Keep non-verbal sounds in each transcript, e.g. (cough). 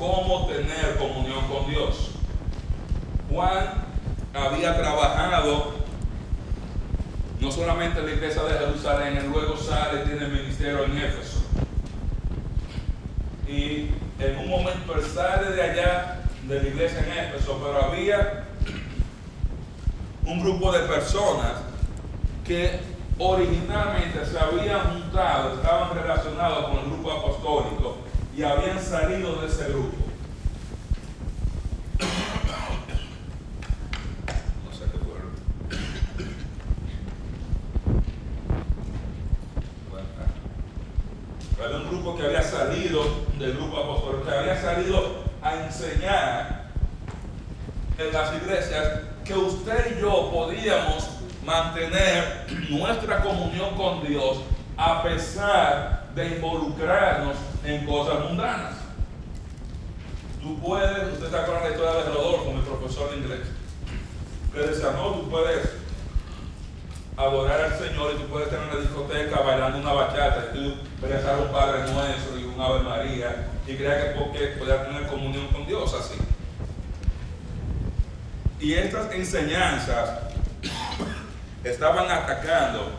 cómo tener comunión con Dios. Juan había trabajado no solamente en la iglesia de Jerusalén, él luego sale y tiene el ministerio en Éfeso. Y en un momento él sale de allá, de la iglesia en Éfeso, pero había un grupo de personas que originalmente se habían juntado, estaban relacionados con el grupo apostólico y habían salido de ese grupo. No sé qué fue. Había un grupo que había salido del grupo apostólico, que había salido a enseñar en las iglesias que usted y yo podíamos mantener nuestra comunión con Dios a pesar de involucrarnos en cosas mundanas. Tú puedes, usted está con la historia de Rodolfo, mi profesor de inglés, que decía, no, tú puedes adorar al Señor y tú puedes tener una discoteca bailando una bachata y tú rezar un Padre Nuestro y un Ave María y creas que porque puedas tener comunión con Dios así. Y estas enseñanzas estaban atacando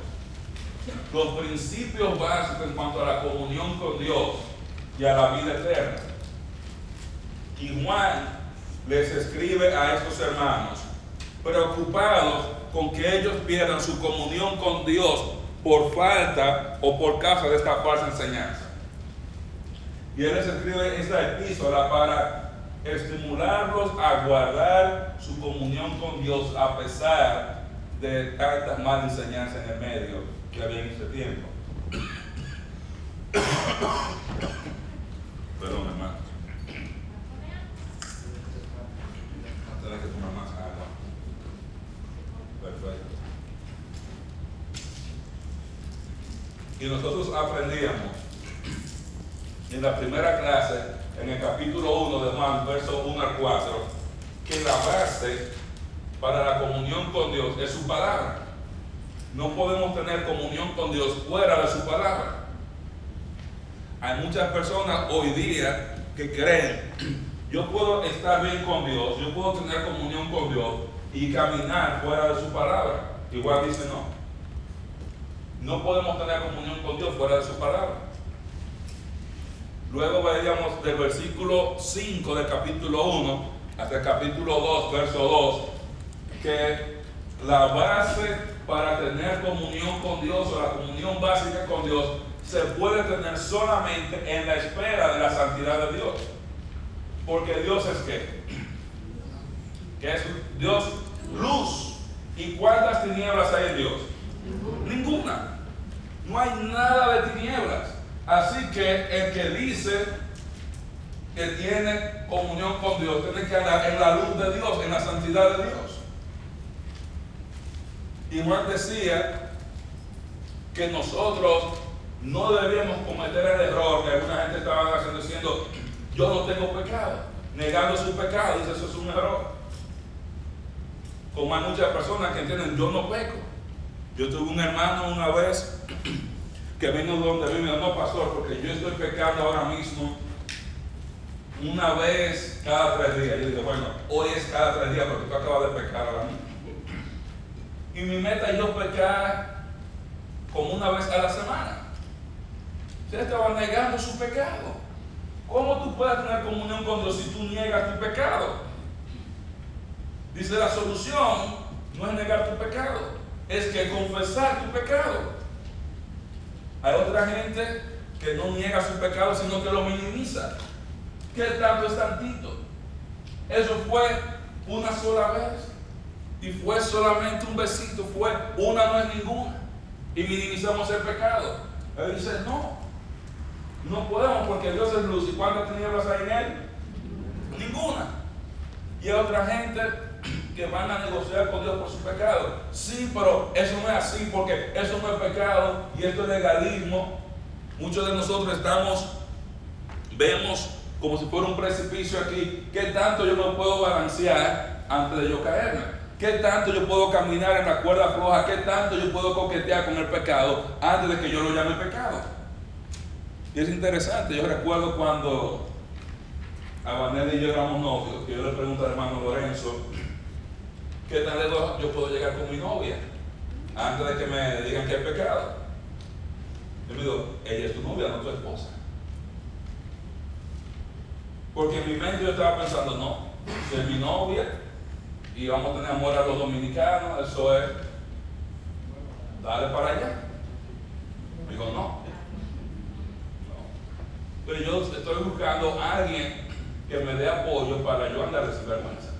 los principios básicos en cuanto a la comunión con Dios y a la vida eterna. Y Juan les escribe a estos hermanos, preocupados con que ellos pierdan su comunión con Dios por falta o por causa de esta falsa enseñanza. Y él les escribe esta epístola para estimularlos a guardar su comunión con Dios a pesar de tantas malas enseñanzas en el medio que había en ese tiempo. Perdón, hermano. Tener que tomar más agua. Perfecto. Y nosotros aprendíamos en la primera clase, en el capítulo 1 de Juan, verso 1 al 4, que la base para la comunión con Dios es su palabra. No podemos tener comunión con Dios fuera de su palabra. Hay muchas personas hoy día que creen, yo puedo estar bien con Dios, yo puedo tener comunión con Dios y caminar fuera de su palabra. Igual dice no. No podemos tener comunión con Dios fuera de su palabra. Luego veíamos del versículo 5 del capítulo 1 hasta el capítulo 2, verso 2, que la base para tener comunión con Dios o la comunión básica con Dios se puede tener solamente en la espera de la santidad de Dios. Porque Dios es qué? Que es Dios luz. ¿Y cuántas tinieblas hay en Dios? Ninguna. No hay nada de tinieblas. Así que el que dice que tiene comunión con Dios tiene que andar en la luz de Dios, en la santidad de Dios. Y Juan decía que nosotros no debíamos cometer el error que alguna gente estaba haciendo diciendo, yo no tengo pecado, negando su pecado, dice eso es un error. Como hay muchas personas que entienden, yo no peco. Yo tuve un hermano una vez (clears throat) que vino donde mí y me dijo, no pastor, porque yo estoy pecando ahora mismo una vez cada tres días. Yo dije, bueno, hoy es cada tres días porque tú acabas de pecar ahora mismo. Y mi meta es yo pecar como una vez a la semana. Usted estaba negando su pecado. ¿Cómo tú puedes tener comunión con Dios si tú niegas tu pecado? Dice la solución no es negar tu pecado, es que confesar tu pecado. Hay otra gente que no niega su pecado, sino que lo minimiza. ¿Qué tanto es tantito? Eso fue una sola vez. Y fue solamente un besito, fue una no es ninguna. Y minimizamos el pecado. Él dice, no, no podemos porque Dios es luz. ¿Y cuántas tinieblas hay en él? Ninguna. Y hay otra gente que van a negociar con Dios por su pecado. Sí, pero eso no es así porque eso no es pecado y esto es legalismo. Muchos de nosotros estamos, vemos como si fuera un precipicio aquí. ¿Qué tanto yo me puedo balancear antes de yo caerme? ¿Qué tanto yo puedo caminar en la cuerda floja? ¿Qué tanto yo puedo coquetear con el pecado antes de que yo lo llame pecado? Y es interesante, yo recuerdo cuando Vanessa y yo éramos novios, que yo le pregunto al hermano Lorenzo, ¿qué tan lejos yo puedo llegar con mi novia? Antes de que me digan que es pecado. Yo me digo, ella es tu novia, no tu esposa. Porque en mi mente yo estaba pensando, no, si es mi novia y vamos a tener amor a los dominicanos, eso es, dale para allá. Me dijo, no. no. Pero yo estoy buscando a alguien que me dé apoyo para yo andar sin vergüenza.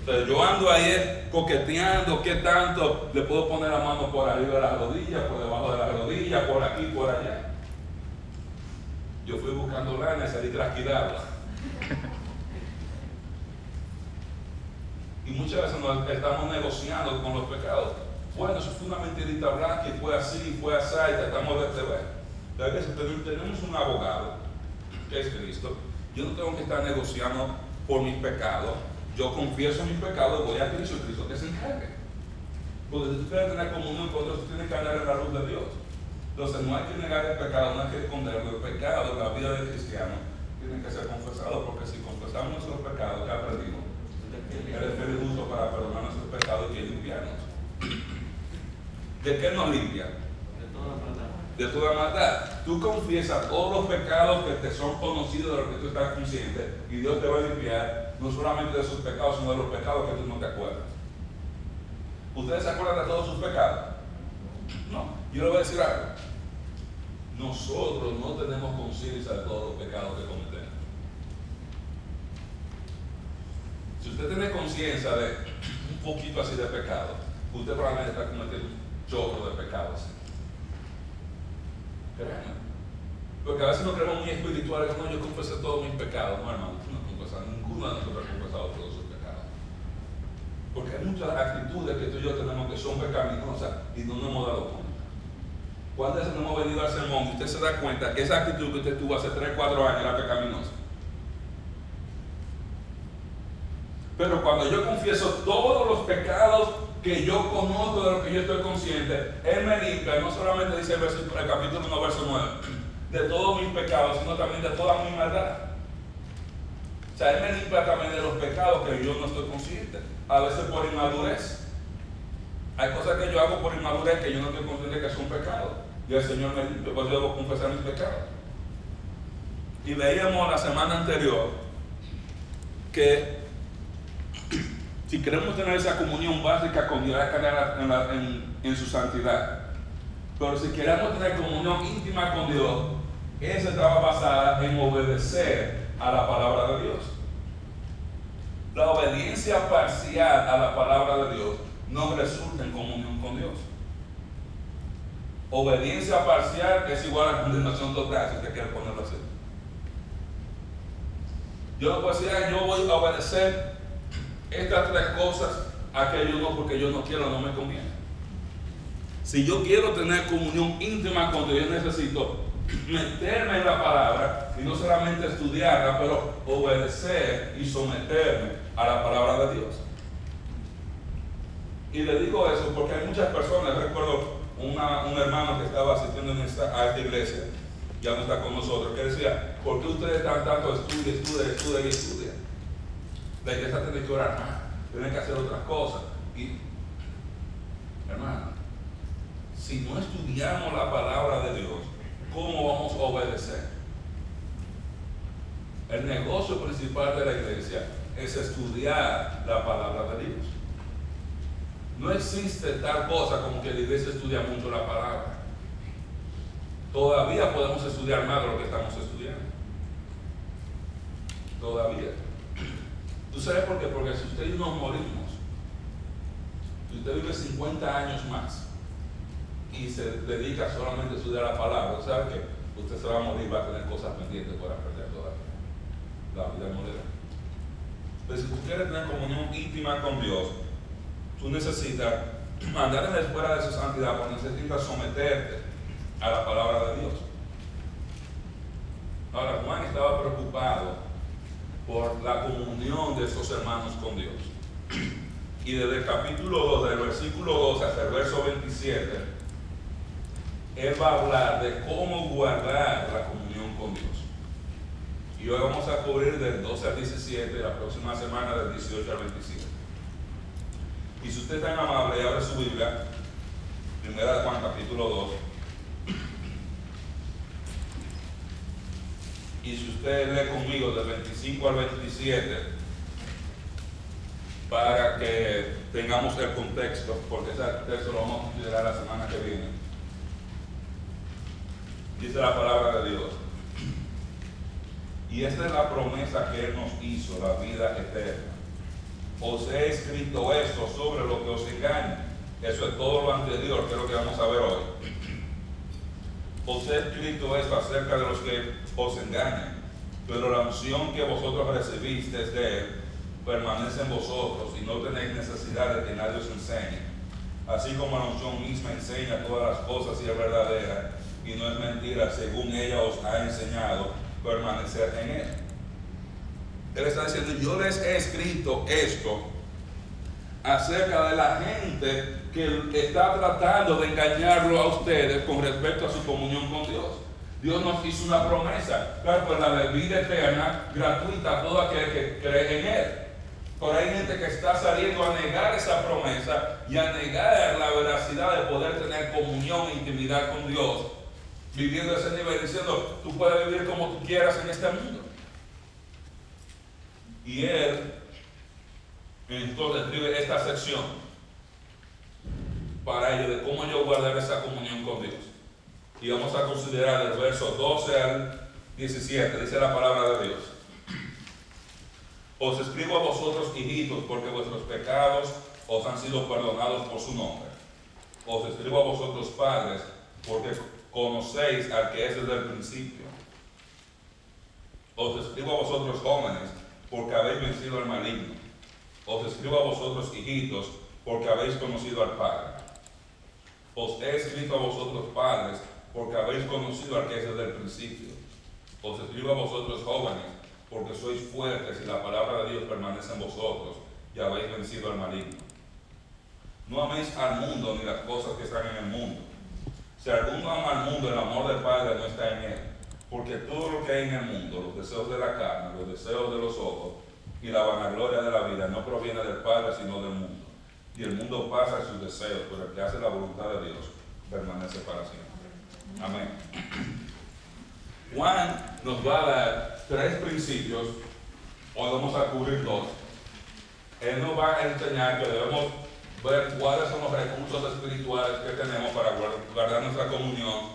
Entonces yo ando ahí coqueteando, ¿qué tanto? Le puedo poner la mano por arriba de la rodilla, por debajo de la rodilla, por aquí, por allá. Yo fui buscando lana y salí trasquilada. Y muchas veces estamos negociando con los pecados. Bueno, eso fue una mentirita blanca y fue así, fue así, y tratamos de ver. que si tenemos un abogado, que es Cristo, yo no tengo que estar negociando por mis pecados. Yo confieso mis pecados, voy a Cristo y Cristo que se encargue. Porque si tú quieres tener comunión con Dios, tú tienes que andar en la luz de Dios. Entonces no hay que negar el pecado, no hay que esconderlo. El pecado, la vida del cristiano, tiene que ser confesado, porque si confesamos nuestros pecados, que aprendimos, Él es feliz justo para perdonar nuestros pecados y limpiarnos. ¿De qué nos limpia? de toda maldad. Tú confiesas todos los pecados que te son conocidos de los que tú estás consciente y Dios te va a limpiar no solamente de sus pecados, sino de los pecados que tú no te acuerdas. ¿Ustedes se acuerdan de todos sus pecados? No. Yo le voy a decir algo. Nosotros no tenemos conciencia de todos los pecados que cometemos. Si usted tiene conciencia de un poquito así de pecado, usted probablemente está cometiendo un chorro de pecados. Porque a veces nos creemos muy espirituales, no, yo confesé todos mis pecados. No, hermano, no ninguno de nosotros ha confesado todos sus pecados. Porque hay muchas actitudes que tú y yo tenemos que son pecaminosas y no nos hemos dado cuenta. ¿Cuántas veces no hemos venido al sermón y usted se da cuenta que esa actitud que usted tuvo hace 3, 4 años era pecaminosa? Pero cuando yo confieso todos los pecados que yo conozco de lo que yo estoy consciente, Él me limpia, no solamente dice el, el capítulo 1, verso 9, de todos mis pecados, sino también de toda mi maldad. O sea, Él me limpia también de los pecados que yo no estoy consciente, a veces por inmadurez. Hay cosas que yo hago por inmadurez que yo no estoy consciente que son pecados. Y el Señor me limpia, pues yo debo confesar mis pecados. Y veíamos la semana anterior que si queremos tener esa comunión básica con Dios, hay que andar en, su santidad. Pero si queremos tener comunión íntima con Dios, esa estaba basada en obedecer a la palabra de Dios. La obediencia parcial a la palabra de Dios no resulta en comunión con Dios. Obediencia parcial es igual a condenación total, si usted quiere ponerlo así. Yo no puedo decir, yo voy a obedecer estas tres cosas, aquello no, porque yo no quiero, no me conviene. Si yo quiero tener comunión íntima con Dios, necesito meterme en la palabra y no solamente estudiarla, pero obedecer y someterme a la palabra de Dios. Y le digo eso porque hay muchas personas, recuerdo un hermano que estaba asistiendo a esta iglesia, ya no está con nosotros, que decía, ¿por qué ustedes están tanto estudian, estudian, estudian y? La iglesia tiene que orar más, tiene que hacer otras cosas. Y, hermano, si no estudiamos la palabra de Dios, ¿cómo vamos a obedecer? El negocio principal de la iglesia es estudiar la palabra de Dios. No existe tal cosa como que la iglesia estudia mucho la palabra. Todavía podemos estudiar más de lo que estamos estudiando. Todavía. ¿Tú sabes por qué? Porque si usted y nos morimos, si usted vive 50 años más y se dedica solamente a estudiar la palabra, ¿sabe que usted se va a morir, va a tener cosas pendientes por aprender todavía. La vida moderna. Pero si tú quieres tener comunión íntima con Dios, tú necesitas (clears throat) andar en la de su santidad, porque necesitas someterte a la palabra de Dios. Ahora, Juan estaba preocupado por la comunión de esos hermanos con Dios. Y desde el capítulo 2, del versículo 2 hasta el verso 27, Él va a hablar de cómo guardar la comunión con Dios. Y hoy vamos a cubrir del 12 al 17, la próxima semana del 18 al 25. Y si usted es tan amable abre su Biblia, primera de Juan capítulo 2. Y si usted lee conmigo del 25 al 27, para que tengamos el contexto, porque ese texto lo vamos a considerar la semana que viene. Dice la palabra de Dios. Y esta es la promesa que Él nos hizo, la vida eterna. Os he escrito esto sobre lo que os engaña. Eso es todo lo anterior, que es lo que vamos a ver hoy. Os he escrito esto acerca de los que os engañan. Pero la unción que vosotros recibisteis de Él permanece en vosotros y no tenéis necesidad de que nadie os enseñe. Así como la unción misma enseña todas las cosas y es verdadera y no es mentira, según ella os ha enseñado, permanecer en Él. Él está diciendo, yo les he escrito esto acerca de la gente que está tratando de engañarlo a ustedes con respecto a su comunión con Dios. Dios nos hizo una promesa, claro, pues la de vida eterna gratuita a todo aquel que cree en Él. Pero hay gente que está saliendo a negar esa promesa y a negar la veracidad de poder tener comunión e intimidad con Dios, viviendo ese nivel, diciendo, tú puedes vivir como tú quieras en este mundo. Y él entonces escribe esta sección para ello de cómo yo guardar esa comunión con Dios. Y vamos a considerar el verso 12 al 17, dice la palabra de Dios. Os escribo a vosotros, hijitos, porque vuestros pecados os han sido perdonados por su nombre. Os escribo a vosotros, padres, porque conocéis al que es desde el principio. Os escribo a vosotros, jóvenes, porque habéis vencido al maligno. Os escribo a vosotros, hijitos, porque habéis conocido al Padre. Os he escrito a vosotros, padres, porque habéis conocido al que es desde el principio. Os escribo a vosotros, jóvenes, porque sois fuertes y la palabra de Dios permanece en vosotros y habéis vencido al maligno. No améis al mundo ni las cosas que están en el mundo. Si alguno ama al mundo, el amor del Padre no está en él. Porque todo lo que hay en el mundo, los deseos de la carne, los deseos de los ojos y la vanagloria de la vida, no proviene del Padre, sino del mundo. Y el mundo pasa en sus deseos, pero el que hace la voluntad de Dios permanece para siempre. Amén. Juan nos va a dar tres principios, hoy vamos a cubrir dos. Él nos va a enseñar que debemos ver cuáles son los recursos espirituales que tenemos para guardar nuestra comunión,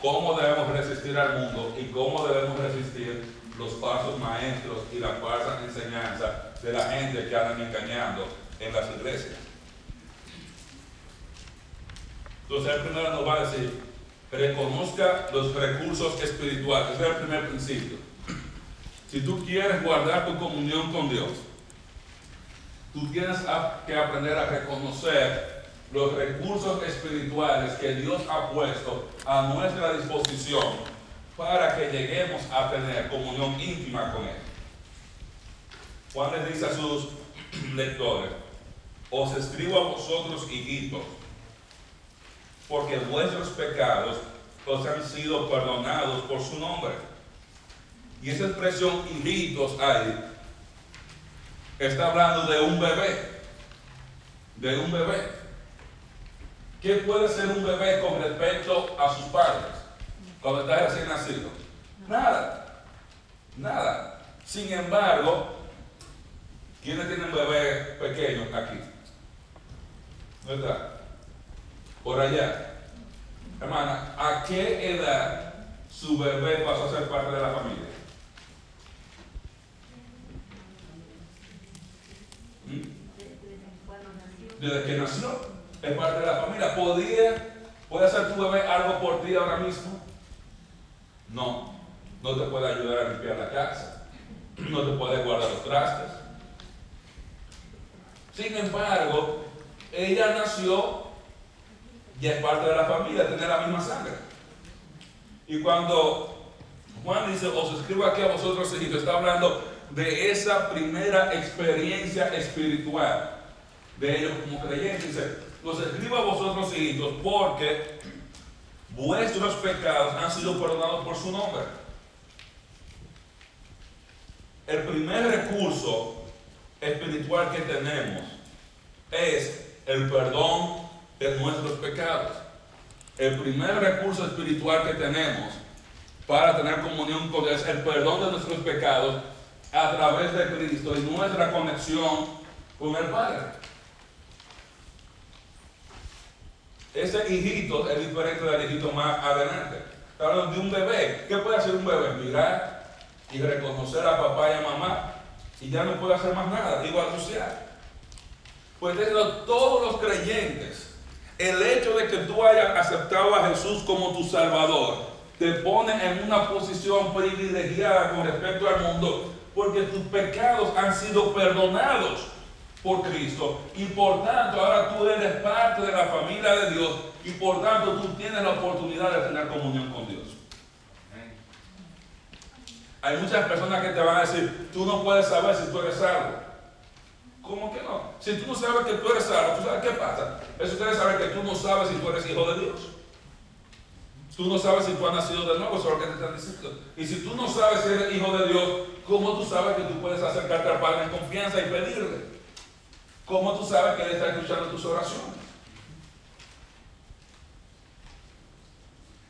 cómo debemos resistir al mundo y cómo debemos resistir los falsos maestros y la falsa enseñanza de la gente que andan engañando en las iglesias. Entonces el primero nos va a decir, reconozca los recursos espirituales. Ese es el primer principio. Si tú quieres guardar tu comunión con Dios, tú tienes que aprender a reconocer los recursos espirituales que Dios ha puesto a nuestra disposición para que lleguemos a tener comunión íntima con Él. Juan les dice a sus (clears throat) lectores, os escribo a vosotros, hijitos, porque vuestros pecados os han sido perdonados por su nombre. Y esa expresión hijitos ahí está hablando de un bebé, de un bebé. ¿Qué puede ser un bebé con respecto a sus padres cuando está recién nacido? Nada, nada. Sin embargo, ¿quiénes tienen bebés pequeños aquí? ¿Verdad? Por allá. Hermana, ¿a qué edad su bebé pasó a ser parte de la familia? ¿Mm? Desde que nació, es parte de la familia. ¿Podía, ¿Puede hacer tu bebé algo por ti ahora mismo? No. No te puede ayudar a limpiar la casa. No te puede guardar los trastes. Sin embargo, ella nació y es parte de la familia, tiene la misma sangre. Y cuando Juan dice, os escribo aquí a vosotros, hijitos, está hablando de esa primera experiencia espiritual de ellos como creyentes. Dice, os escribo a vosotros, hijitos, porque vuestros pecados han sido perdonados por su nombre. el primer recurso espiritual que tenemos es el perdón de nuestros pecados. El primer recurso espiritual que tenemos para tener comunión con Dios es el perdón de nuestros pecados a través de Cristo y nuestra conexión con el Padre. Ese hijito es diferente del hijito más adelante. Hablando de un bebé. ¿Qué puede hacer un bebé? Mirar y reconocer a papá y a mamá. Y ya no puede hacer más nada, digo anunciar. Pues eso todos los creyentes, el hecho de que tú hayas aceptado a Jesús como tu Salvador, te pone en una posición privilegiada con respecto al mundo, porque tus pecados han sido perdonados por Cristo y por tanto ahora tú eres parte de la familia de Dios y por tanto tú tienes la oportunidad de tener comunión con Dios. Hay muchas personas que te van a decir, tú no puedes saber si tú eres salvo. ¿Cómo que no? Si tú no sabes que tú eres salvo, ¿tú sabes qué pasa? Eso quiere saber que tú no sabes si tú eres hijo de Dios. Tú no sabes si tú has nacido de nuevo, eso es lo que te están diciendo. Y si tú no sabes si eres hijo de Dios, ¿cómo tú sabes que tú puedes acercarte al Padre en confianza y pedirle? ¿Cómo tú sabes que Él está escuchando tus oraciones?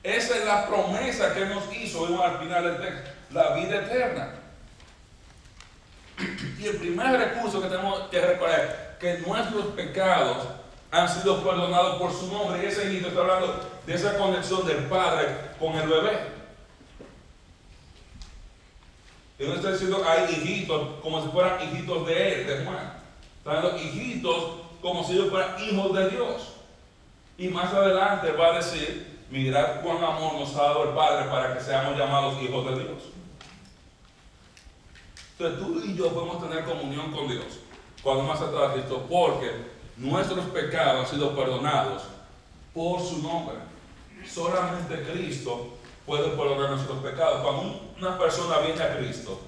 Esa es la promesa que nos hizo al final del texto, la vida eterna. Y el primer recurso que tenemos que recordar, que nuestros pecados han sido perdonados por su nombre. Y ese hijito está hablando de esa conexión del padre con el bebé. Y no está diciendo hay hijitos como si fueran hijitos de él, de Juan. Está hablando hijitos como si ellos fueran hijos de Dios. Y más adelante va a decir, mirad cuán amor nos ha dado el Padre para que seamos llamados hijos de Dios. Entonces tú y yo podemos tener comunión con Dios cuando más atrás Cristo, porque nuestros pecados han sido perdonados por su nombre. Solamente Cristo puede perdonar nuestros pecados. Cuando una persona viene a Cristo,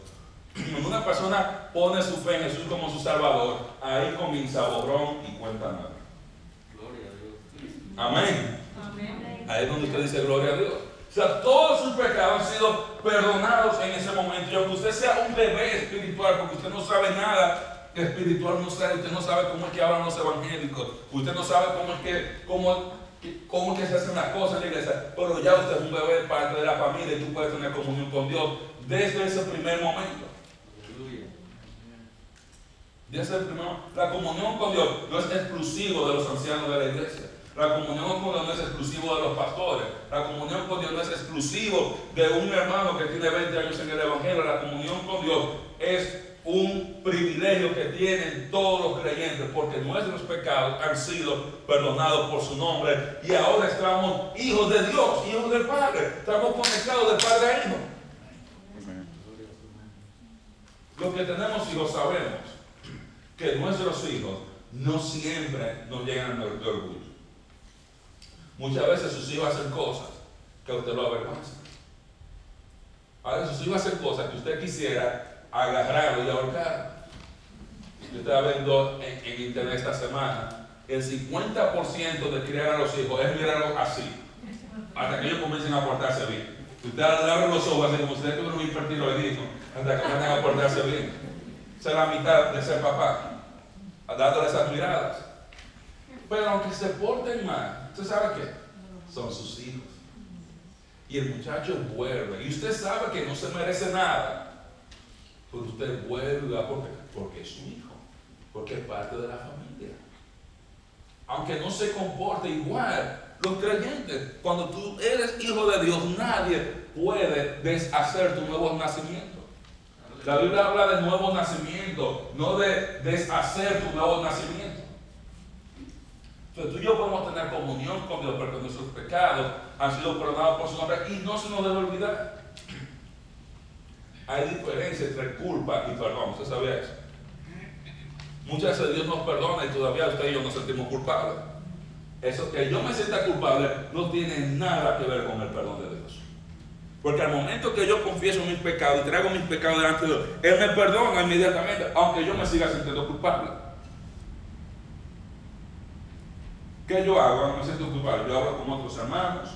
(clears throat) cuando una persona pone su fe en Jesús como su Salvador, ahí comienza borrón y cuenta nada. Gloria a Dios. Amén. Amén. Ahí es donde usted dice gloria a Dios. O sea, todos sus pecados han sido perdonados en ese momento. Y aunque usted sea un bebé espiritual, porque usted no sabe nada espiritual, no sabe, usted no sabe cómo es que hablan los evangélicos, usted no sabe cómo es que, cómo, cómo es que se hacen las cosas en la iglesia, pero ya usted es un bebé, parte de la familia y tú puedes tener comunión con Dios desde ese primer momento. Desde el primer, la comunión con Dios no es exclusivo de los ancianos de la iglesia. La comunión con Dios no es exclusivo de los pastores. La comunión con Dios no es exclusivo de un hermano que tiene 20 años en el Evangelio. La comunión con Dios es un privilegio que tienen todos los creyentes porque nuestros pecados han sido perdonados por su nombre y ahora estamos hijos de Dios, hijos del Padre. Estamos conectados de Padre a Hijo. Lo que tenemos hijos sabemos que nuestros hijos no siempre nos llegan de orgullo. Muchas veces sus hijos hacen cosas que usted lo avergüenza. Sus hijos hacen cosas que usted quisiera agarrarlo y ahorcarlo. Yo estaba viendo en, internet esta semana, el 50% de criar a los hijos es mirarlos así, hasta que ellos comiencen a portarse bien. Usted abre los ojos así como si tuviera un hipertiroidismo, hasta que comiencen a portarse bien. Esa es la mitad de ser papá, dándole esas miradas. Pero aunque se porten mal, ¿Usted sabe qué? Son sus hijos. Y el muchacho vuelve. Y usted sabe que no se merece nada. Pero usted vuelve porque, porque es su hijo. Porque es parte de la familia. Aunque no se comporte igual. Los creyentes, cuando tú eres hijo de Dios, nadie puede deshacer tu nuevo nacimiento. La Biblia habla de nuevo nacimiento, no de deshacer tu nuevo nacimiento. Entonces tú y yo podemos tener comunión con Dios porque nuestros pecados han sido perdonados por su nombre y no se nos debe olvidar. Hay diferencia entre culpa y perdón, ¿usted sabía eso? Muchas veces Dios nos perdona y todavía usted y yo nos sentimos culpables. Eso que yo me sienta culpable no tiene nada que ver con el perdón de Dios. Porque al momento que yo confieso mis pecados y traigo mis pecados delante de Dios, Él me perdona inmediatamente, aunque yo me siga sintiendo culpable. ¿Qué yo hago? No me siento culpable. Yo hablo con otros hermanos,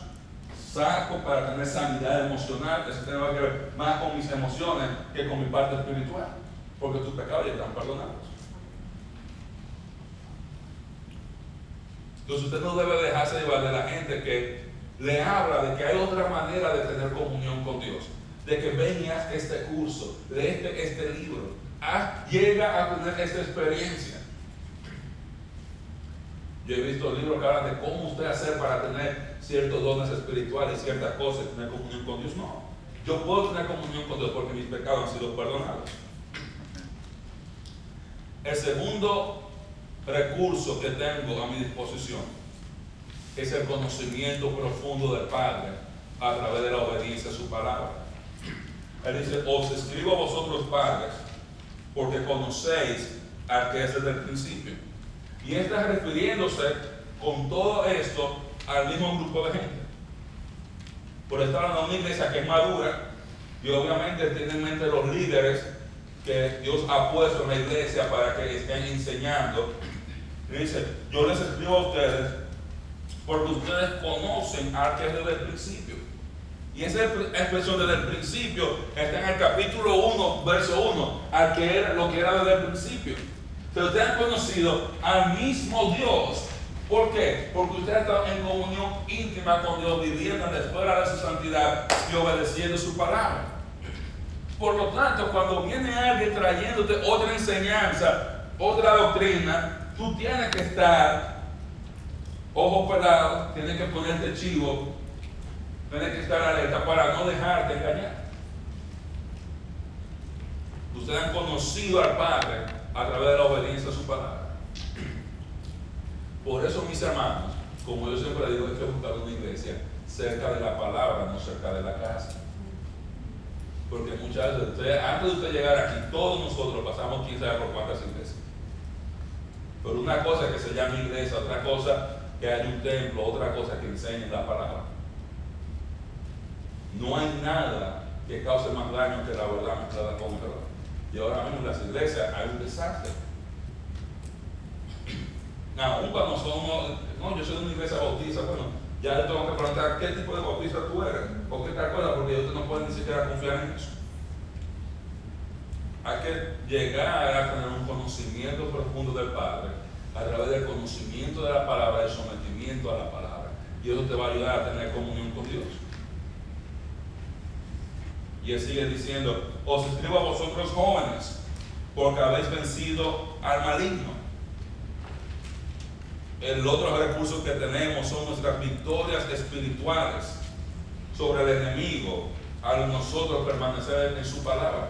saco para tener sanidad emocional, eso tiene que ver más con mis emociones que con mi parte espiritual, porque tus pecados ya están perdonados. Entonces usted no debe dejarse llevar de la gente que le habla de que hay otra manera de tener comunión con Dios, de que ven este curso, de este, este libro, llega a tener esta experiencia. Yo he visto libros que hablan de cómo usted hacer para tener ciertos dones espirituales, ciertas cosas, tener comunión con Dios. No, yo puedo tener comunión con Dios porque mis pecados han sido perdonados. El segundo recurso que tengo a mi disposición es el conocimiento profundo del Padre a través de la obediencia a su palabra. Él dice, os escribo a vosotros padres, porque conocéis al que es desde el principio. Y está refiriéndose con todo esto al mismo grupo de gente. Por estar en una iglesia que es madura, y obviamente tiene en mente los líderes que Dios ha puesto en la iglesia para que estén enseñando. Y dice, yo les escribo a ustedes porque ustedes conocen al que es desde el principio. Y esa expresión desde el principio está en el capítulo 1, verso 1, al que era lo que era desde el principio. Pero ustedes han conocido al mismo Dios. ¿Por qué? Porque ustedes están en comunión íntima con Dios, viviendo en la de su santidad y obedeciendo su palabra. Por lo tanto, cuando viene alguien trayéndote otra enseñanza, otra doctrina, tú tienes que estar ojo pelado, tienes que ponerte chivo, tienes que estar alerta para no dejarte engañar. Ustedes han conocido al Padre a través de la obediencia a su palabra. Por eso, mis hermanos, como yo siempre digo, hay que buscar una iglesia cerca de la palabra, no cerca de la casa. Porque muchas veces, antes de usted llegar aquí, todos nosotros pasamos 15 años por cuántas iglesias. Pero una cosa que se llama iglesia, otra cosa que hay un templo, otra cosa que enseñe la palabra. No hay nada que cause más daño que la verdad mezclada con verdad. Y ahora mismo en las iglesias hay un desastre. Aún cuando somos, no, yo soy de una iglesia bautista, bueno, ya le tengo que preguntar qué tipo de bautista tú eres, o qué te acuerdas, porque usted no puede ni siquiera confiar en eso. Hay que llegar a tener un conocimiento profundo del Padre a través del conocimiento de la palabra, del sometimiento a la palabra. Y eso te va a ayudar a tener comunión con Dios. Y él sigue diciendo, os escribo a vosotros jóvenes, porque habéis vencido al maligno. El otro recurso que tenemos son nuestras victorias espirituales sobre el enemigo al nosotros permanecer en su palabra.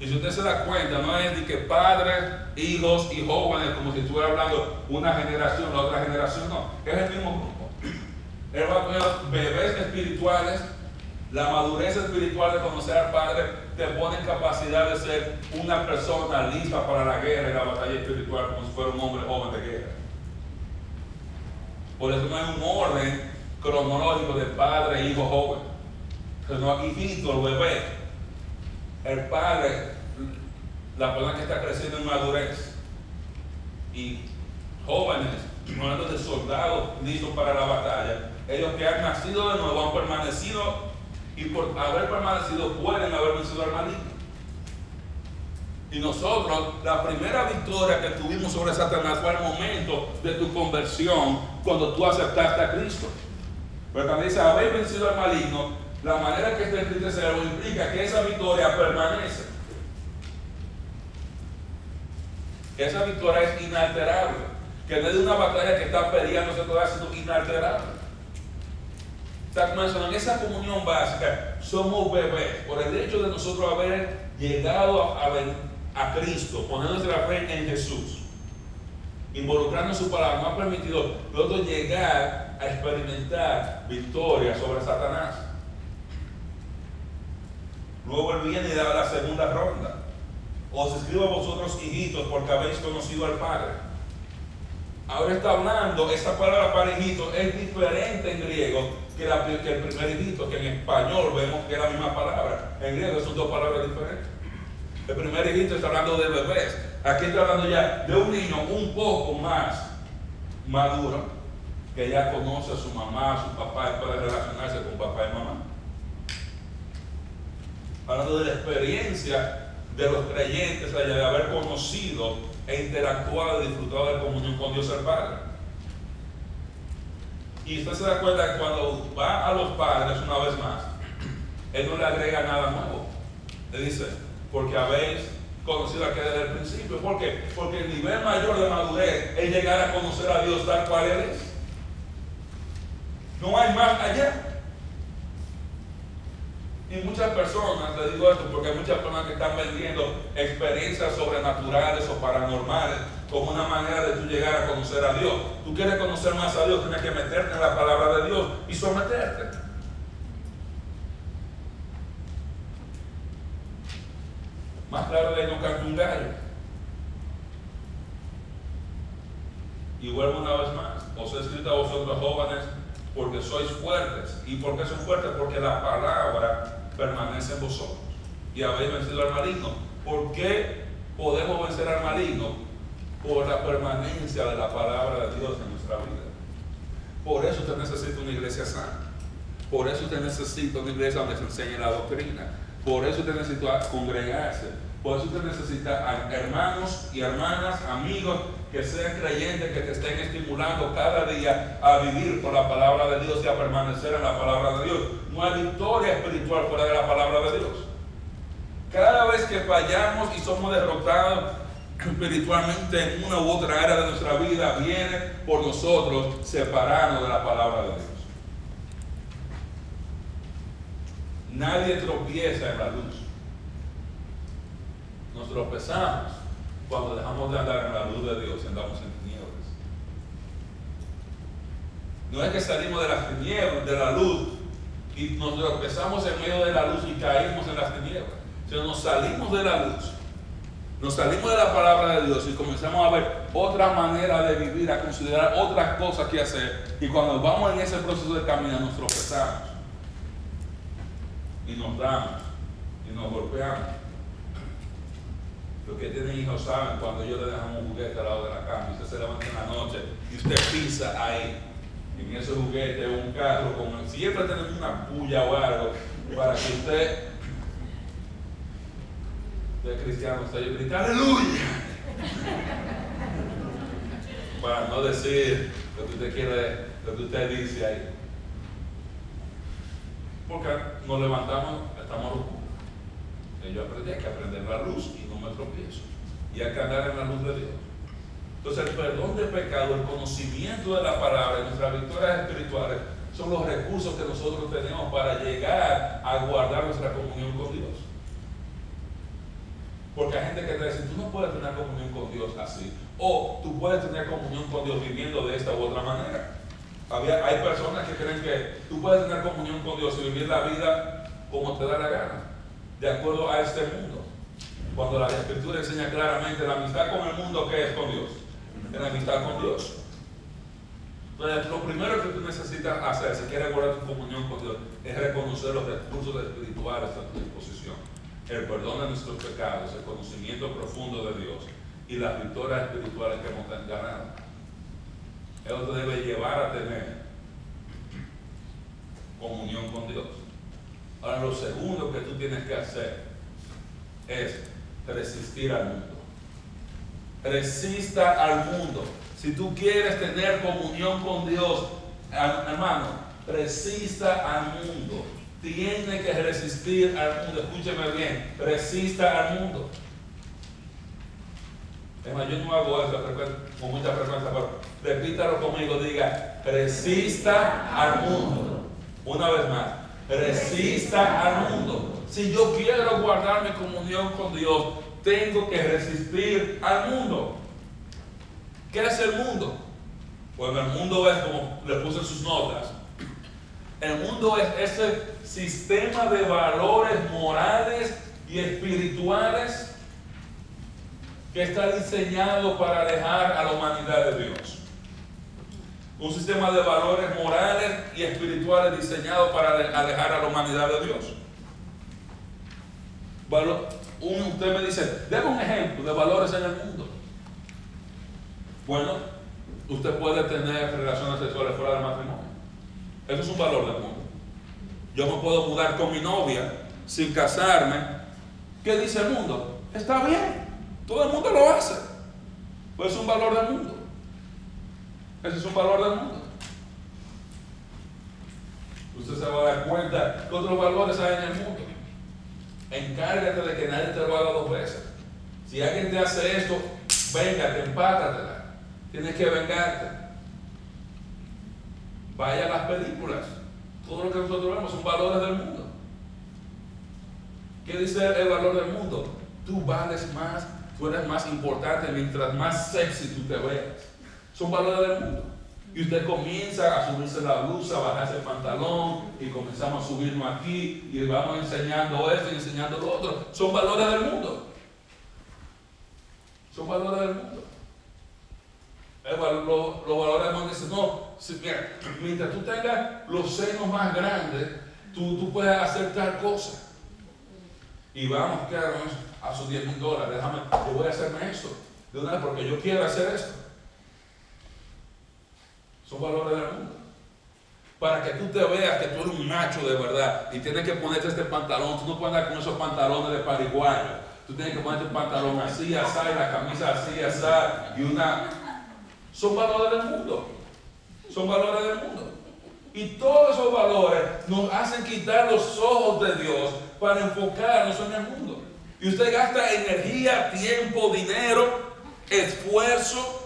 Y si usted se da cuenta, no es de que padres, hijos y jóvenes, como si estuviera hablando una generación, la otra generación, no, es el mismo grupo. Bebés espirituales, la madurez espiritual de conocer al Padre te pone en capacidad de ser una persona lista para la guerra y la batalla espiritual como si fuera un hombre joven de guerra. Por eso no hay un orden cronológico de padre, hijo, joven. No, hijito, bebé el padre, la persona que está creciendo en madurez, y jóvenes, hablando de soldados listos para la batalla, ellos que han nacido de nuevo han permanecido y por haber permanecido pueden haber vencido al maligno. Y nosotros, la primera victoria que tuvimos sobre Satanás fue el momento de tu conversión, cuando tú aceptaste a Cristo. Pero también dice, habéis vencido al maligno, la manera que está ese verbo implica que esa victoria permanece. Esa victoria es inalterable. Que no es una batalla que está peleándose toda, sino inalterable. En esa comunión básica somos bebés por el hecho de nosotros haber llegado a, Cristo, poner nuestra fe en Jesús, involucrarnos en su palabra, nos ha permitido nosotros llegar a experimentar victoria sobre Satanás. Luego él viene y da la segunda ronda. Os escribo a vosotros, hijitos, porque habéis conocido al Padre. Ahora está hablando, esa palabra para hijito es diferente en griego que, el primer hijito, que en español vemos que es la misma palabra. En griego son dos palabras diferentes. El primer hijito está hablando de bebés. Aquí está hablando ya de un niño un poco más maduro. que ya conoce a su mamá, a su papá y puede relacionarse con papá y mamá. Hablando de la experiencia de los creyentes allá de haber conocido e interactuado y disfrutado de comunión con Dios el Padre. Y usted se da cuenta que cuando va a los padres una vez más, él no le agrega nada nuevo. Le dice, porque habéis conocido a que desde el principio. ¿Por qué? Porque el nivel mayor de madurez es llegar a conocer a Dios tal cual Él es. No hay más allá. Y muchas personas, le digo esto porque hay muchas personas que están vendiendo experiencias sobrenaturales o paranormales como una manera de tú llegar a conocer a Dios. Tú quieres conocer más a Dios, tienes que meterte en la palabra de Dios y someterte. Más claro de no canta un gallo. Y vuelvo una vez más. Os he escrito a vosotros jóvenes porque sois fuertes. ¿Y por qué son fuertes? Porque la palabra permanece en vosotros. Y habéis vencido al maligno. ¿Por qué podemos vencer al maligno? Por la permanencia de la palabra de Dios en nuestra vida. Por eso usted necesita una iglesia sana. Por eso usted necesita una iglesia donde se enseñe la doctrina. Por eso usted necesita congregarse. Por eso usted necesita hermanos y hermanas, amigos que sean creyentes, que te estén estimulando cada día a vivir por la palabra de Dios y a permanecer en la palabra de Dios. No hay victoria espiritual fuera de la palabra de Dios. Cada vez que fallamos y somos derrotados espiritualmente en una u otra área de nuestra vida, viene por nosotros separarnos de la palabra de Dios. Nadie tropieza en la luz. Nos tropezamos cuando dejamos de andar en la luz de Dios y andamos en tinieblas. No es que salimos de las tinieblas, de la luz, y nos tropezamos en medio de la luz y caímos en las tinieblas. Sino nos salimos de la luz, nos salimos de la palabra de Dios y comenzamos a ver otra manera de vivir, a considerar otras cosas que hacer. Y cuando vamos en ese proceso de camino, nos tropezamos y nos damos y nos golpeamos. Los que tienen hijos saben cuando yo le dejamos un juguete al lado de la cama usted se levanta en la noche y usted pisa ahí, en ese juguete un carro, con, siempre tenemos una puya o algo para que usted, usted cristiano, usted grita aleluya. para no decir lo que usted quiere, lo que usted dice ahí. Porque nos levantamos, estamos locos. Yo aprendí, que aprender la luz y no me tropiezo. Y hay que en la luz de Dios. Entonces el perdón de pecado, el conocimiento de la palabra, nuestras victorias espirituales, son los recursos que nosotros tenemos para llegar a guardar nuestra comunión con Dios. Porque hay gente que te dice, tú no puedes tener comunión con Dios así. O tú puedes tener comunión con Dios viviendo de esta u otra manera. Hay personas que creen que tú puedes tener comunión con Dios y vivir la vida como te da la gana, de acuerdo a este mundo. Cuando la Escritura enseña claramente la amistad con el mundo, ¿qué es con Dios? La amistad con Dios. Entonces, lo primero que tú necesitas hacer, si quieres guardar tu comunión con Dios, es reconocer los recursos espirituales a tu disposición. El perdón de nuestros pecados, el conocimiento profundo de Dios y las victorias espirituales que hemos ganado. Eso te debe llevar a tener comunión con Dios. Ahora, lo segundo que tú tienes que hacer es resistir al mundo. Resista al mundo. Si tú quieres tener comunión con Dios, hermano, resista al mundo. Tiene que resistir al mundo. Escúcheme bien, resista al mundo. Es yo no hago eso con mucha frecuencia, pero repítalo conmigo, diga, resista al mundo. Una vez más, resista al mundo. Si yo quiero guardar mi comunión con Dios, tengo que resistir al mundo. ¿Qué es el mundo? Pues el mundo es como le puse en sus notas. El mundo es ese sistema de valores morales y espirituales que está diseñado para alejar a la humanidad de Dios. Un sistema de valores morales y espirituales diseñado para alejar a la humanidad de Dios. usted me dice, déme un ejemplo de valores en el mundo. Bueno, usted puede tener relaciones sexuales fuera del matrimonio. Eso es un valor del mundo. Yo me puedo mudar con mi novia sin casarme. ¿Qué dice el mundo? Está bien. Todo el mundo lo hace. Pues es un valor del mundo. Ese es un valor del mundo. Usted se va a dar cuenta que otros valores hay en el mundo. Encárgate de que nadie te lo haga dos veces. Si alguien te hace esto, véngate, empátatela. Tienes que vengarte. Vaya a las películas. Todo lo que nosotros vemos son valores del mundo. ¿Qué dice el valor del mundo? Tú vales más, tú eres más importante mientras más sexy tú te veas. Son valores del mundo. Y usted comienza a subirse la blusa, a bajarse el pantalón y comenzamos a subirnos aquí y vamos enseñando esto y enseñando lo otro. Son valores del mundo. Son valores del mundo. Los, valores del mundo no, mientras tú tengas los senos más grandes, tú, tú puedes hacer tal cosa. Y vamos, ¿qué A sus 10 mil dólares, déjame, yo voy a hacerme esto. De porque yo quiero hacer esto. Son valores del mundo. Para que tú te veas que tú eres un macho de verdad y tienes que ponerte este pantalón. Tú no puedes andar con esos pantalones de pariguayo. Tú tienes que ponerte un pantalón así, así, la camisa así, así, y una. Son valores del mundo. Son valores del mundo. Y todos esos valores nos hacen quitar los ojos de Dios para enfocarnos en el mundo. Y usted gasta energía, tiempo, dinero, esfuerzo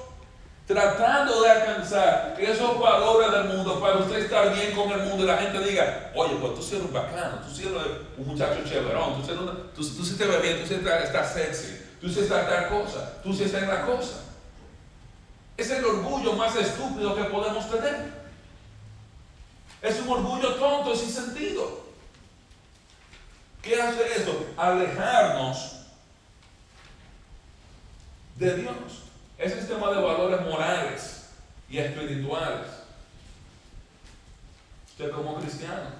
tratando de alcanzar esos valores del mundo para usted estar bien con el mundo y la gente diga, oye, pues tú sí eres un bacano, tú sí eres un muchacho chéverón, tú, tú, tú sí te ves bien, tú sí estás, sexy, tú sí estás tal cosa, tú sí estás en la cosa. Es el orgullo más estúpido que podemos tener. Es un orgullo tonto, sin sentido. ¿Qué hace eso? Alejarnos de Dios. Ese sistema de valores morales y espirituales. Usted como cristiano,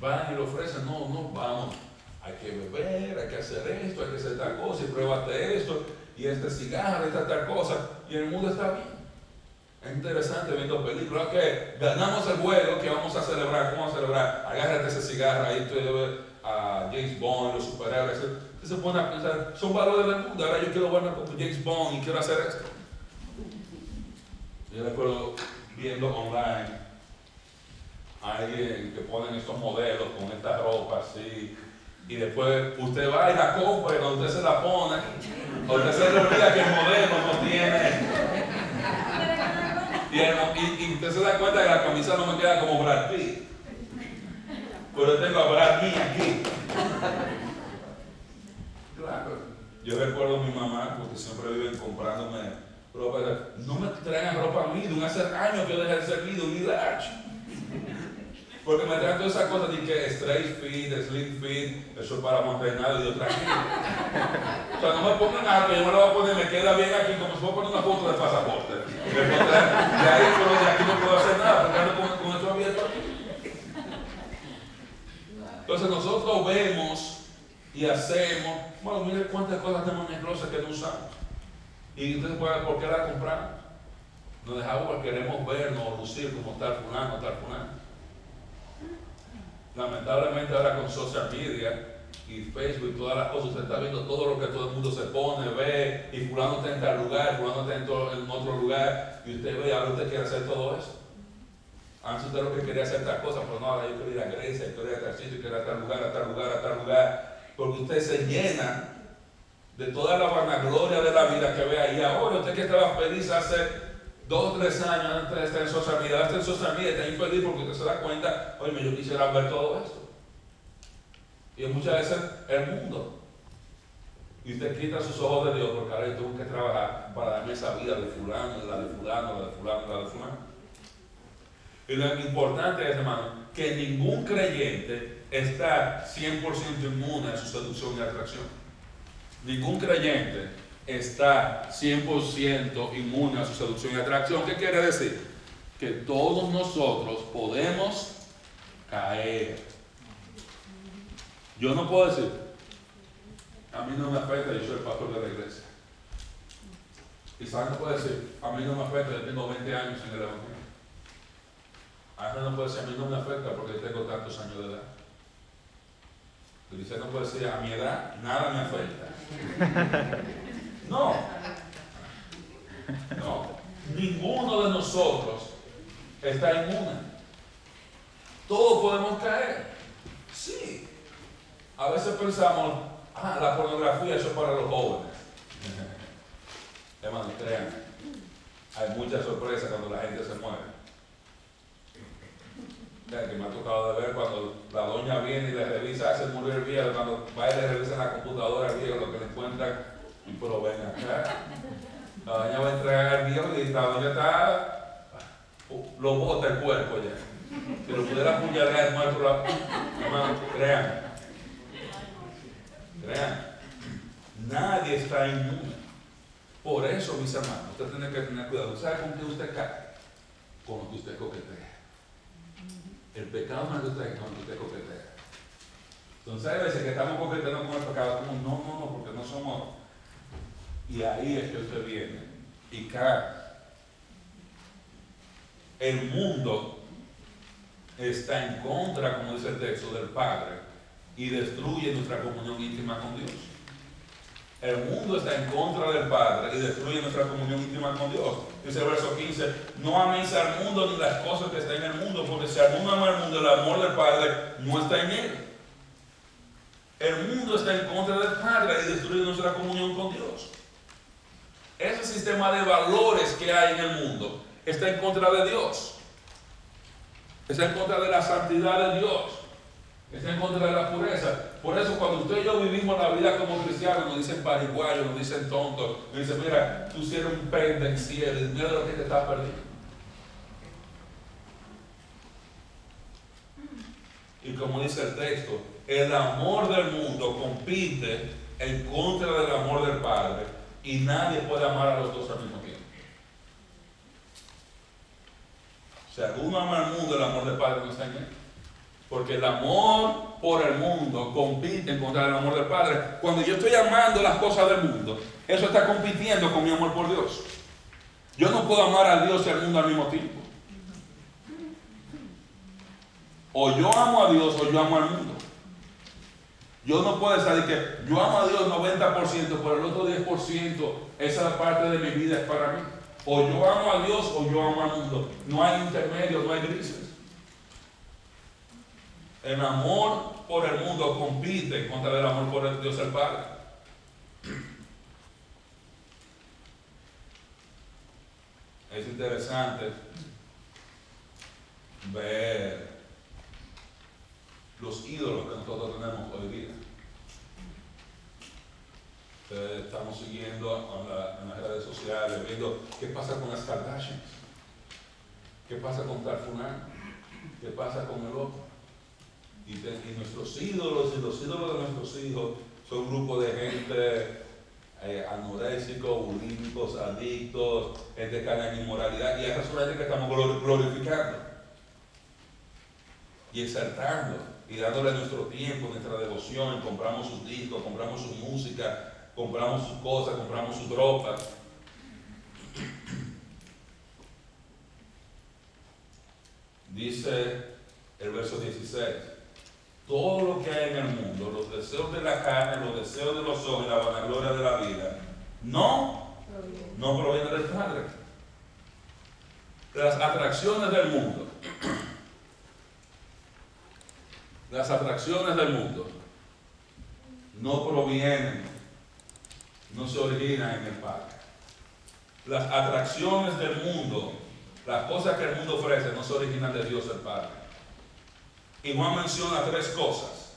van y le ofrecen, no, no, vamos, hay que beber, hay que hacer esto, hay que hacer tal cosa, y pruébate esto, y este cigarro, esta tal cosa, y el mundo está bien. Es interesante viendo películas que ganamos el juego, que vamos a celebrar, ¿cómo a celebrar? Agárrate ese cigarro, ahí tú a James Bond, los superhéroes. Usted se pone a pensar, son valores del mundo, ahora yo quiero verme como James Bond y quiero hacer esto. Yo recuerdo viendo online a alguien que ponen estos modelos con esta ropa así, y después usted va y la compra y cuando usted se la pone, usted se le olvida que el modelo no tiene y, usted se da cuenta que la camisa no me queda como Brad Pitt. Pero tengo a Brad Pitt aquí. Claro. Yo recuerdo a mi mamá, porque siempre viven comprándome ropa. No me traen ropa a mí, de hace años que yo dejé de ser ni large. Porque me traen todas esas cosas de que straight fit, slim fit, eso es para Montenegro y yo tranquilo. O sea, no me pongan algo que yo me lo voy a poner, me queda bien aquí, como si fuera poner una foto de pasaporte. De ahí, pero de aquí no puedo hacer nada, porque ando con, con esto abierto aquí. Entonces nosotros vemos y hacemos, bueno, mire cuántas cosas tenemos en el closet que no usamos. Y entonces, ¿por qué la compramos? Nos dejamos porque queremos vernos lucir como tal fulano, tal fulano. Lamentablemente ahora con social media y Facebook y todas las cosas, usted está viendo todo lo que todo el mundo se pone, ve, y fulano está en tal lugar, fulano está en, otro lugar, y usted ve, ahora usted quiere hacer todo eso. Antes usted lo que quería hacer tal cosa, pero no, ahora yo quiero ir a Grecia, yo quiero ir a tal sitio, quiero ir a tal lugar, a tal lugar, a tal lugar, porque usted se llena de toda la vanagloria de la vida que ve ahí. Ahora usted que estaba feliz hace dos o tres años antes de estar en social media, estar en social media, está infeliz porque usted se da cuenta, oye, yo quisiera ver todo esto. Y muchas veces el mundo. Y usted quita sus ojos de Dios porque ahora yo tengo que trabajar para darme esa vida de fulano, la de fulano, la de fulano, la de fulano. Y lo importante es, hermano, que ningún creyente está 100% inmune a su seducción y atracción. Ningún creyente está 100% inmune a su seducción y atracción. ¿Qué quiere decir? Que todos nosotros podemos caer. Yo no puedo decir, a mí no me afecta, yo soy el pastor de la iglesia. Quizás no puede decir, a mí no me afecta, yo tengo 20 años en el Evangelio. A no puede decir, a mí no me afecta porque tengo tantos años de edad. Quizás no puede decir, a mi edad nada me afecta. (laughs) No. No. Ninguno de nosotros está inmune. Todos podemos caer. Sí. A veces pensamos, ah, la pornografía eso es para los jóvenes. (laughs) Hermano, crean, hay mucha sorpresa cuando la gente se muere. Que me ha tocado de ver cuando la doña viene y le revisa, hace murió el viejo, cuando va y le revisa en la computadora viejo lo que le encuentran, pero ven acá. La doña va a entregar al viejo y la doña está, lo bota el cuerpo ya. Si lo pudiera apuñalar, hermano, hermano, crean. Crean. Nadie está inmune. Por eso, mis hermanos, usted tiene que tener cuidado. ¿Sabe con qué usted cae? Con lo que usted coquetea. El pecado no es usted con lo que usted coquetea. Entonces hay veces que estamos coqueteando con el pecado, como no, no, no, porque no somos. Y ahí es que usted viene y cae. El mundo está en contra, como dice el texto, del Padre y destruye nuestra comunión íntima con Dios. El mundo está en contra del Padre y destruye nuestra comunión íntima con Dios. Dice el verso 15, no améis al mundo ni las cosas que están en el mundo, porque si alguno ama al mundo, el amor del Padre no está en él. El mundo está en contra del Padre y destruye nuestra comunión con Dios. Ese sistema de valores que hay en el mundo está en contra de Dios. Está en contra de la santidad de Dios. Está en contra de la pureza. Por eso cuando usted y yo vivimos la vida como cristianos, nos dicen pariguayos, nos dicen tontos, nos dicen, mira, tú si eres un pendenciero, mira lo que te está perdiendo. Y como dice el texto, el amor del mundo compite en contra del amor del Padre y nadie puede amar a los dos al mismo tiempo. Si alguno ama al mundo, el amor del Padre no está en él. Porque el amor por el mundo compite en contra del amor del Padre. Cuando yo estoy amando las cosas del mundo, eso está compitiendo con mi amor por Dios. Yo no puedo amar a Dios y al mundo al mismo tiempo. O yo amo a Dios o yo amo al mundo. Yo no puedo decir que yo amo a Dios 90%, pero el otro 10%, esa parte de mi vida es para mí. O yo amo a Dios o yo amo al mundo. No hay intermedio, no hay grises. El amor por el mundo compite contra el amor por Dios el Padre. Es interesante ver los ídolos que nosotros tenemos hoy día. estamos siguiendo en, las redes sociales, viendo qué pasa con las Kardashians, qué pasa con Carfunán, qué pasa con el otro. Y, nuestros ídolos y los ídolos de nuestros hijos son un grupo de gente eh, bulímicos, adictos, gente que en inmoralidad. Y esa es una gente que estamos glorificando y exaltando y dándole nuestro tiempo, nuestra devoción. Compramos sus discos, compramos su música, compramos sus cosas, compramos sus ropa. Dice el verso 16 todo lo que hay en el mundo, los deseos de la carne, los deseos de los ojos y la vanagloria de la vida, no, no proviene del Padre. Las atracciones del mundo, las atracciones del mundo no provienen, no se originan en el Padre. Las atracciones del mundo, las cosas que el mundo ofrece, no se originan de Dios el Padre. Y Juan menciona tres cosas.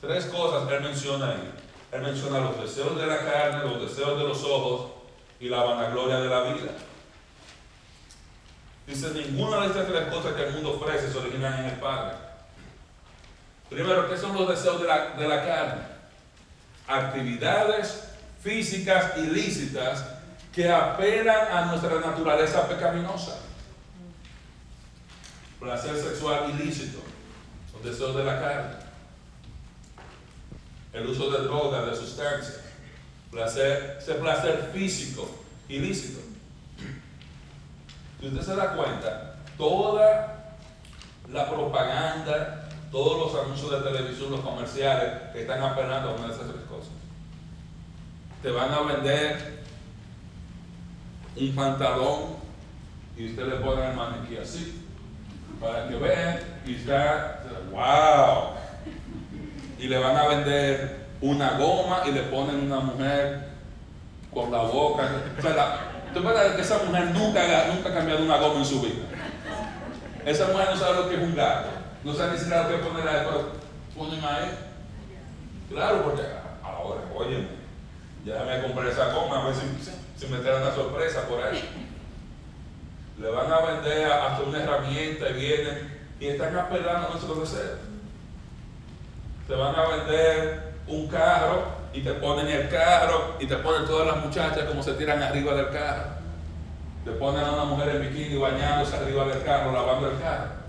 Tres cosas él menciona ahí. Él menciona los deseos de la carne, los deseos de los ojos y la vanagloria de la vida. Dice, ninguna de estas tres cosas que el mundo ofrece se originan en el Padre. Primero, ¿qué son los deseos de la, de la carne? Actividades físicas ilícitas que apelan a nuestra naturaleza pecaminosa. Placer sexual ilícito deseos de la carne, el uso de drogas, de sustancias, placer, ese placer físico ilícito. Si usted se da cuenta, toda la propaganda, todos los anuncios de televisión, los comerciales, que están apelando a una de esas tres cosas. Te van a vender un pantalón y usted le pone el maniquí así, para que vean y está, wow. Y le van a vender una goma y le ponen una mujer con la boca. Tú que esa mujer nunca, nunca ha cambiado una goma en su vida. Esa mujer no sabe lo que es un gato, no sabe ni siquiera lo que poner ahí, ponen ahí. Claro, porque ahora, oye, ya me compré esa goma, a ver si, me trae una sorpresa por ahí. Le van a vender hasta una herramienta y vienen y están apelando a nuestros deseos. Te van a vender un carro y te ponen el carro y te ponen todas las muchachas como se tiran arriba del carro. Te ponen a una mujer en bikini bañándose arriba del carro, lavando el carro.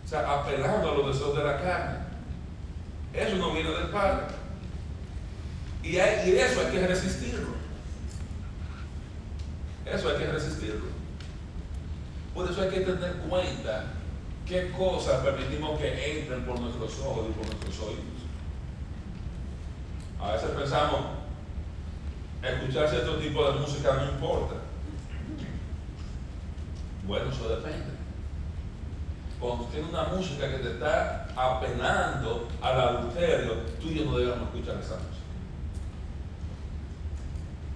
O sea, apelando a los deseos de la carne. Eso no viene del Padre. Y, y eso hay que resistirlo. Eso hay que resistirlo. Por eso hay que tener cuenta qué cosas permitimos que entren por nuestros ojos y por nuestros oídos. A veces pensamos, escuchar cierto tipo de música no importa. Bueno, eso depende. Cuando tienes una música que te está apelando al adulterio, tú y yo no debemos escuchar esa música.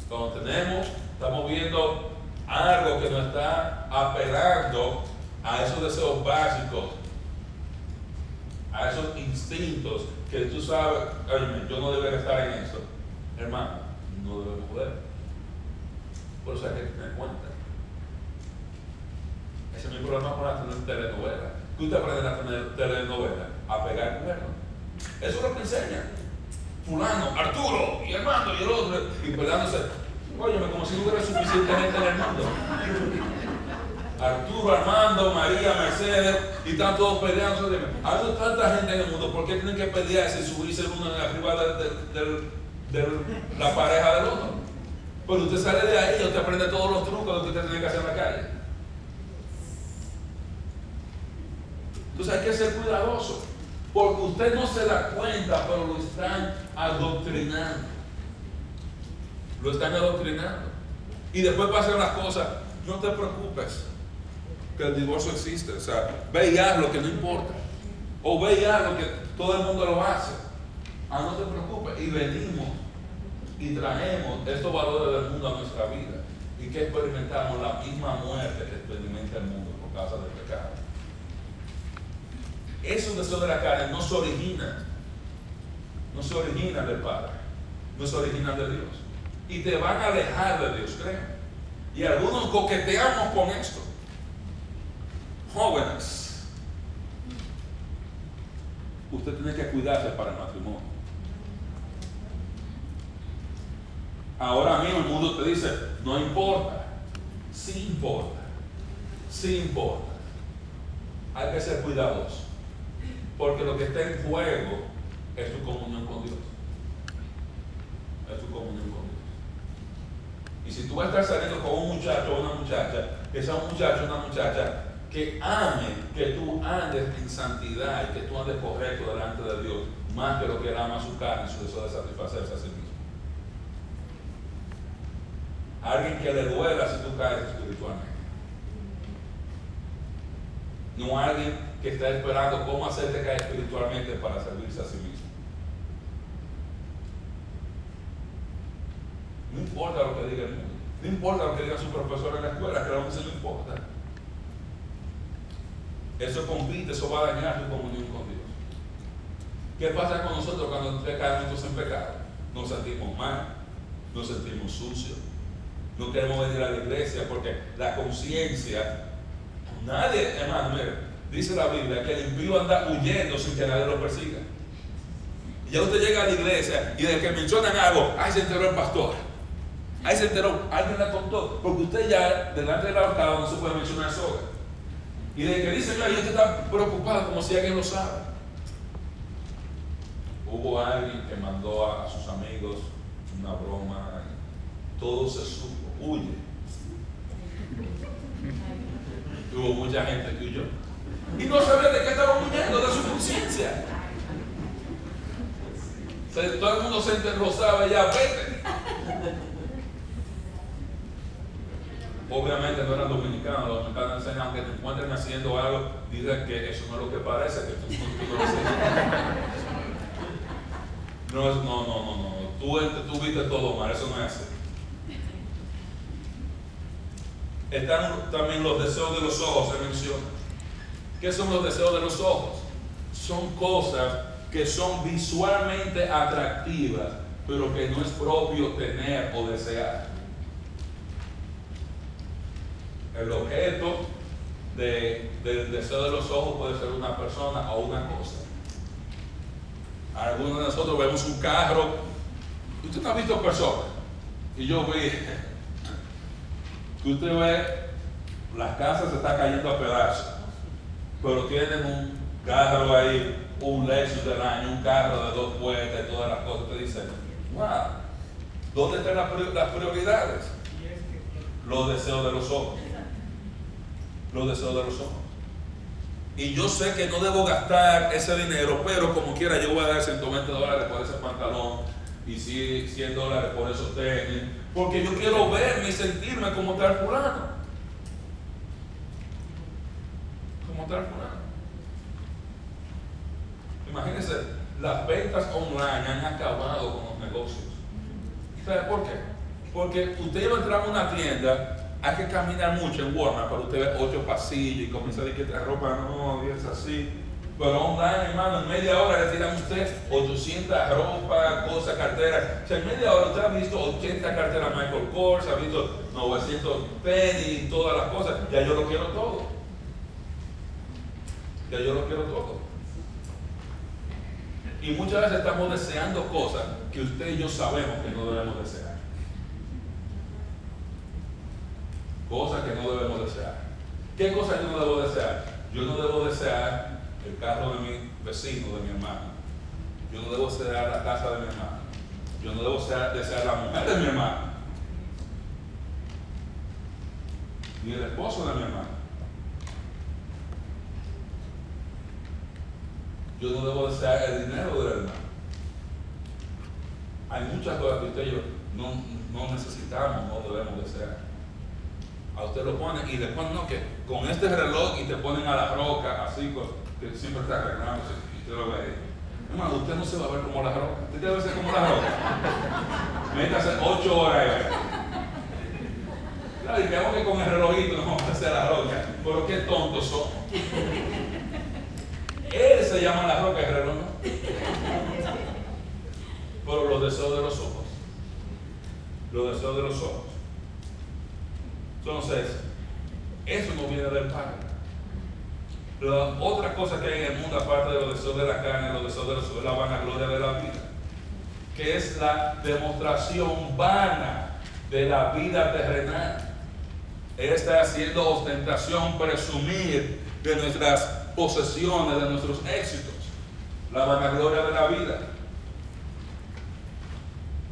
Cuando tenemos, estamos viendo algo que nos está apelando a esos deseos básicos, a esos instintos que tú sabes, oye, yo no debería estar en eso. Hermano, no debemos poder. Por eso hay que tener cuenta. Ese es mi problema con la telenovela. ¿Qué usted aprende a tener telenovela? A pegar cuernos. Eso es lo que enseña. Fulano, Arturo, y Armando, y el otro, y peleándose. Oye, como si no hubiera suficiente gente en el mundo. Arturo, Armando, María, Mercedes, y están todos peleando. Hay tanta gente en el mundo, ¿por qué tienen que pelearse y subirse el uno arriba de, la pareja del otro? Pues usted sale de ahí usted aprende todos los trucos que usted tiene que hacer en la. Entonces hay que ser cuidadoso, porque usted no se da cuenta, pero lo están adoctrinando. Lo están adoctrinando. Y después pasan las cosas, no te preocupes que el divorcio existe. O sea, ve y lo que no importa. O ve y lo que todo el mundo lo hace. Ah, no te preocupes. Y venimos y traemos estos valores del mundo a nuestra vida. Y que experimentamos la misma muerte que experimenta el mundo por causa del pecado. Esos deseos de la carne no se originan. No se originan del Padre. No se originan de Dios. Y te van a alejar de Dios, créeme. Y algunos coqueteamos con esto jóvenes, usted tiene que cuidarse para el matrimonio. Ahora mismo el mundo te dice, no importa, sí importa, sí importa. Hay que ser cuidadoso, porque lo que está en juego es tu comunión con Dios. Es tu comunión con Dios. Y si tú vas a estar saliendo con un muchacho o una muchacha, que sea un muchacho o una muchacha que ame que tú andes en santidad y que tú andes correcto delante de Dios, más que lo que él ama su carne y su deseo de satisfacerse a sí mismo. Alguien que le duela si tú caes espiritualmente. No alguien que está esperando cómo hacerte caer espiritualmente para servirse a sí mismo. No importa lo que diga el mundo. No importa lo que diga su profesor en la escuela, que a no importa. Eso compite, eso va a dañar tu comunión con Dios. ¿Qué pasa con nosotros cuando caemos en pecado? Nos sentimos mal, nos sentimos sucios, no queremos venir a la iglesia porque la conciencia, nadie, hermano, mire, dice la Biblia que el impío anda huyendo sin que nadie lo persiga. Y ya usted llega a la iglesia y de que mencionan algo, ahí se enteró el pastor. Ahí se enteró, alguien le contó, porque usted ya delante de la ahorcado no se puede mencionar soga. Y de que dice, yo usted está preocupado como si alguien lo sabe. Hubo alguien que mandó a, sus amigos una broma, todo se supo, huye. Hubo mucha gente que huyó. Y no sabía de qué estaba huyendo, de su conciencia. todo el mundo se enterrozaba ya, vete. Obviamente no eran dominicanos, los dominicanos enseñan, aunque te encuentren haciendo algo, dicen que eso no es lo que parece, que tú, no lo No, no, no, no, no. Tú, tú viste todo mal, eso no es así. Están también los deseos de los ojos, se menciona. ¿Qué son los deseos de los ojos? Son cosas que son visualmente atractivas, pero que no es propio tener o desear. El objeto del deseo de los ojos puede ser una persona o una cosa. Algunos de nosotros vemos un carro. Usted no ha visto personas. Y yo vi (laughs) que usted ve, las casas se están cayendo a pedazos, pero tienen un carro ahí, un Lexus del año, un carro de dos puertas y todas las cosas. Te dicen, wow, ¿dónde están las prioridades? Los deseos de los ojos los deseos de los ojos. Y yo sé que no debo gastar ese dinero, pero como quiera yo voy a dar 120 dólares por ese pantalón y 100 dólares por esos tenis, porque yo quiero verme y sentirme como tal fulano. Como tal. Imagínense, las ventas online han acabado con los negocios. ¿Sabe por qué? Porque usted va a entrar a una tienda hay que caminar mucho en Walmart para usted ver ocho pasillos y comenzar a decir que esta ropa no, y es así. Pero online, hermano, en media hora le tiran usted 800 ropas, cosas, carteras. O sea, en media hora usted ha visto 80 carteras Michael Kors, ha visto 900 penny, todas las cosas. Ya yo lo quiero todo. Ya yo lo quiero todo. Y muchas veces estamos deseando cosas que usted y yo sabemos que no debemos desear. cosas que no debemos desear. ¿Qué cosas yo no debo desear? Yo no debo desear el carro de mi vecino, de mi hermano. Yo no debo desear la casa de mi hermano. Yo no debo desear, la mujer de mi hermano. Ni el esposo de mi hermano. Yo no debo desear el dinero del hermano. Hay muchas cosas que usted y yo no, no necesitamos, no debemos desear a usted lo pone y después no, que con este reloj y te ponen a la roca, así, que siempre está arreglando, y usted lo ve. Hermano, usted no se va a ver como la roca, usted debe ser como la roca. Métase ocho horas. Claro, y que con el relojito no vamos a hacer la roca, pero qué tontos son. Él se llama la roca, reloj no. Pero los deseos de los ojos. Los deseos de los ojos. Entonces, eso no viene del Padre. La otra cosa que hay en el mundo, aparte de los deseos de la carne, los deseos de los es la vanagloria de la vida, que es la demostración vana de la vida terrenal. Él está haciendo ostentación, presumir de nuestras posesiones, de nuestros éxitos, la vanagloria de la vida.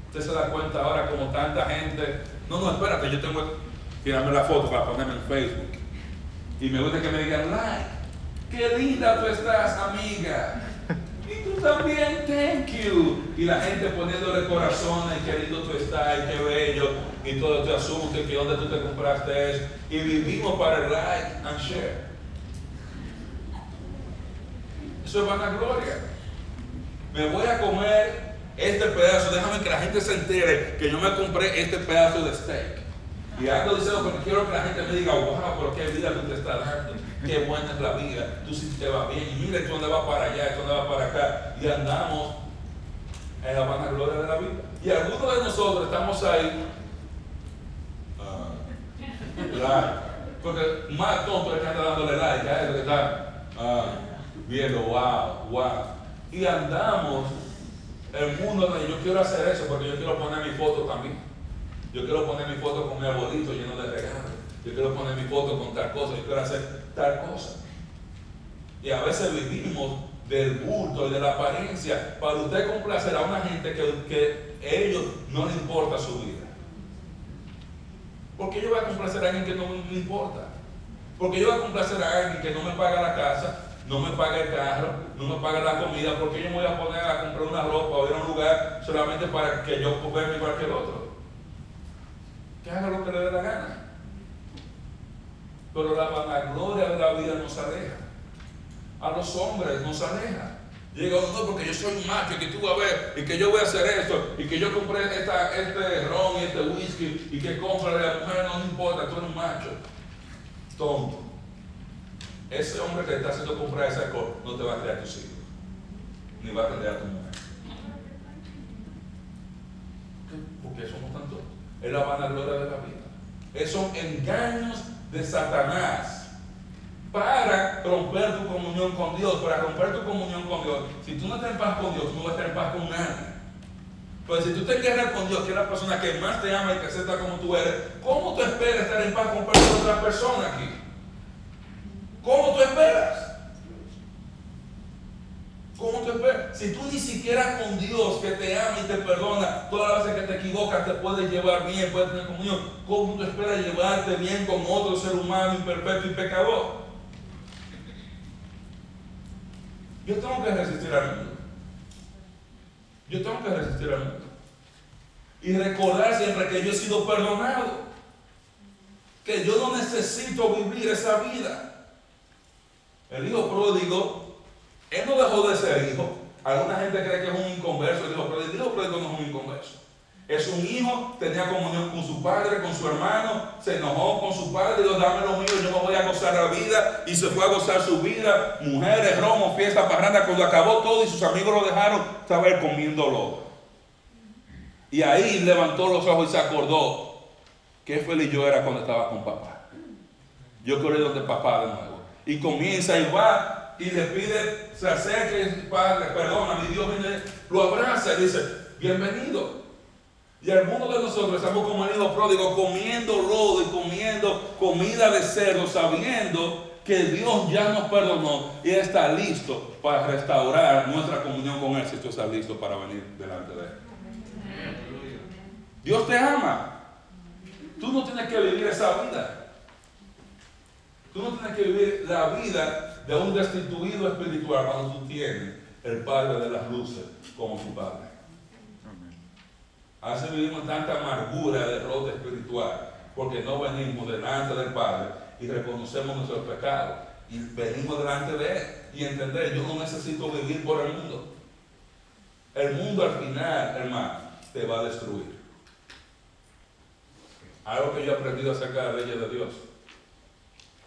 Usted se da cuenta ahora como tanta gente, no, no, espérate, yo tengo Tírame la foto para ponerme en Facebook. Y me gusta que me digan, like, qué linda tú estás, amiga. Y tú también, thank you. Y la gente poniéndole corazones, qué lindo tú estás, qué bello. Y todo este asunto, que dónde tú te compraste eso. Y vivimos para el like and share. Eso es vanagloria. Me voy a comer este pedazo. Déjame que la gente se entere que yo me compré este pedazo de steak. Y algo dice, porque quiero que la gente me diga, wow, pero qué vida tú te estás dando, qué buena es la vida, tú sí te va bien, y mira tú dónde vas para allá, tú dónde vas para acá, y andamos en la gloria de la vida. Y algunos de nosotros estamos ahí, uh, like, porque más tonto es que anda dándole like a eso que está uh, viendo, wow, wow. Y andamos el mundo donde yo quiero hacer eso porque yo quiero poner mi foto también. Yo quiero poner mi foto con mi abuelito lleno de regalos. Yo quiero poner mi foto con tal cosa. Yo quiero hacer tal cosa. Y a veces vivimos del bulto y de la apariencia para usted complacer a una gente que, ellos no les importa su vida. Porque yo voy a complacer a alguien que no me importa. Porque yo voy a complacer a alguien que no me paga la casa, no me paga el carro, no me paga la comida, porque yo me voy a poner a comprar una ropa o ir a un lugar solamente para que yo pueda igual que otro. Que haga lo que le dé la gana. Pero la vanagloria de la vida nos aleja. A los hombres nos aleja. Llega uno, no, porque yo soy un macho, y que tú vas a ver, y que yo voy a hacer esto, y que yo compré esta, este ron y este whisky, y que compra la mujer, no importa, tú eres un macho. Tonto. Ese hombre que está haciendo comprar ese alcohol no te va a crear tus hijos, ni va a atender a tu mujer. Porque somos tantos. Es la vanagloria de la vida. Esos son engaños de Satanás para romper tu comunión con Dios, para romper tu comunión con Dios. Si tú no estás en paz con Dios, no vas a estar en paz con nadie. Pues si tú te quedas con Dios, que es la persona que más te ama y te acepta como tú eres, ¿cómo tú esperas estar en paz con otra persona aquí? ¿Cómo tú esperas? ¿Cómo tú esperas? Si tú ni siquiera con Dios que te ama y te perdona, todas las veces que te equivocas te puedes llevar bien, puedes tener comunión, ¿cómo tú esperas llevarte bien con otro ser humano imperfecto y pecador? Yo tengo que resistir al mundo. Yo tengo que resistir al mundo. Y recordar siempre que yo he sido perdonado. Que yo no necesito vivir esa vida. El hijo pródigo, él no dejó de ser hijo. Alguna gente cree que es un inconverso. El hijo pródigo, el hijo no es un inconverso. Es un hijo, tenía comunión con su padre, con su hermano, se enojó con su padre, dijo, dame lo mío, yo me voy a gozar la vida, y se fue a gozar su vida, mujeres, romo, fiesta, parranda, cuando acabó todo y sus amigos lo dejaron, estaba él comiéndolo. Y ahí levantó los ojos y se acordó, qué feliz yo era cuando estaba con papá. Yo quiero ir donde papá de nuevo. Y comienza y va, y le pide, se acerca, padre, perdona, mi Dios viene, lo abraza y dice, bienvenido. Y algunos de nosotros estamos como el hijo pródigo comiendo lodo y comiendo comida de cerdo, sabiendo que Dios ya nos perdonó y está listo para restaurar nuestra comunión con Él si tú estás listo para venir delante de Él. Dios te ama. Tú no tienes que vivir esa vida. Tú no tienes que vivir la vida de un destituido espiritual cuando tú tienes el Padre de las luces como tu Padre. A veces vivimos tanta amargura, derrota espiritual, porque no venimos delante del Padre y reconocemos nuestros pecados y venimos delante de Él y entender, yo no necesito vivir por el mundo. El mundo al final, hermano, te va a destruir. Algo que yo he aprendido acerca de la de Dios.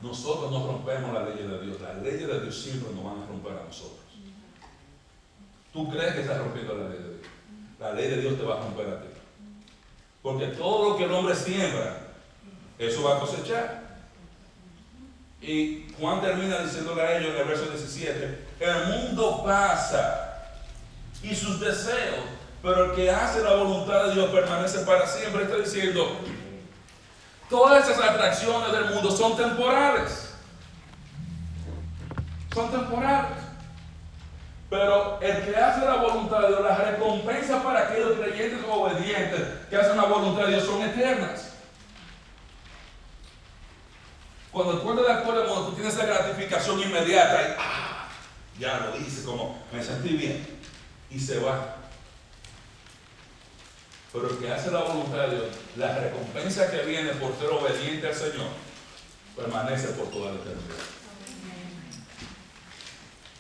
Nosotros no rompemos la ley de Dios. Las leyes de Dios siempre nos van a romper a nosotros. ¿Tú crees que estás rompiendo la ley de Dios? la ley de Dios te va a romper a ti. Porque todo lo que el hombre siembra, eso va a cosechar. Y Juan termina diciéndole a ellos en el verso 17, el mundo pasa y sus deseos, pero el que hace la voluntad de Dios permanece para siempre. Está diciendo, todas esas atracciones del mundo son temporales. Son temporales. Pero el que hace la voluntad de Dios, las recompensas para aquellos creyentes obedientes que hacen la voluntad de Dios son eternas. Cuando tú andas de acuerdo, cuando tú tienes esa gratificación inmediata, y, ah, ya lo hice, como me sentí bien, y se va. Pero el que hace la voluntad de Dios, la recompensa que viene por ser obediente al Señor, permanece por toda la eternidad.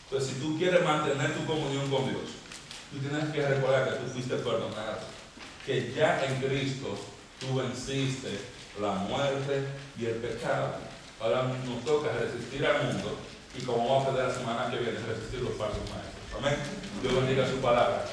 Entonces, si tú quieres mantener tu comunión con Dios, tú tienes que recordar que tú fuiste perdonado, que ya en Cristo tú venciste la muerte y el pecado. Ahora nos toca resistir al mundo y como vamos a ver la semana que viene, resistir los falsos maestros. Amén. Dios bendiga su palabra.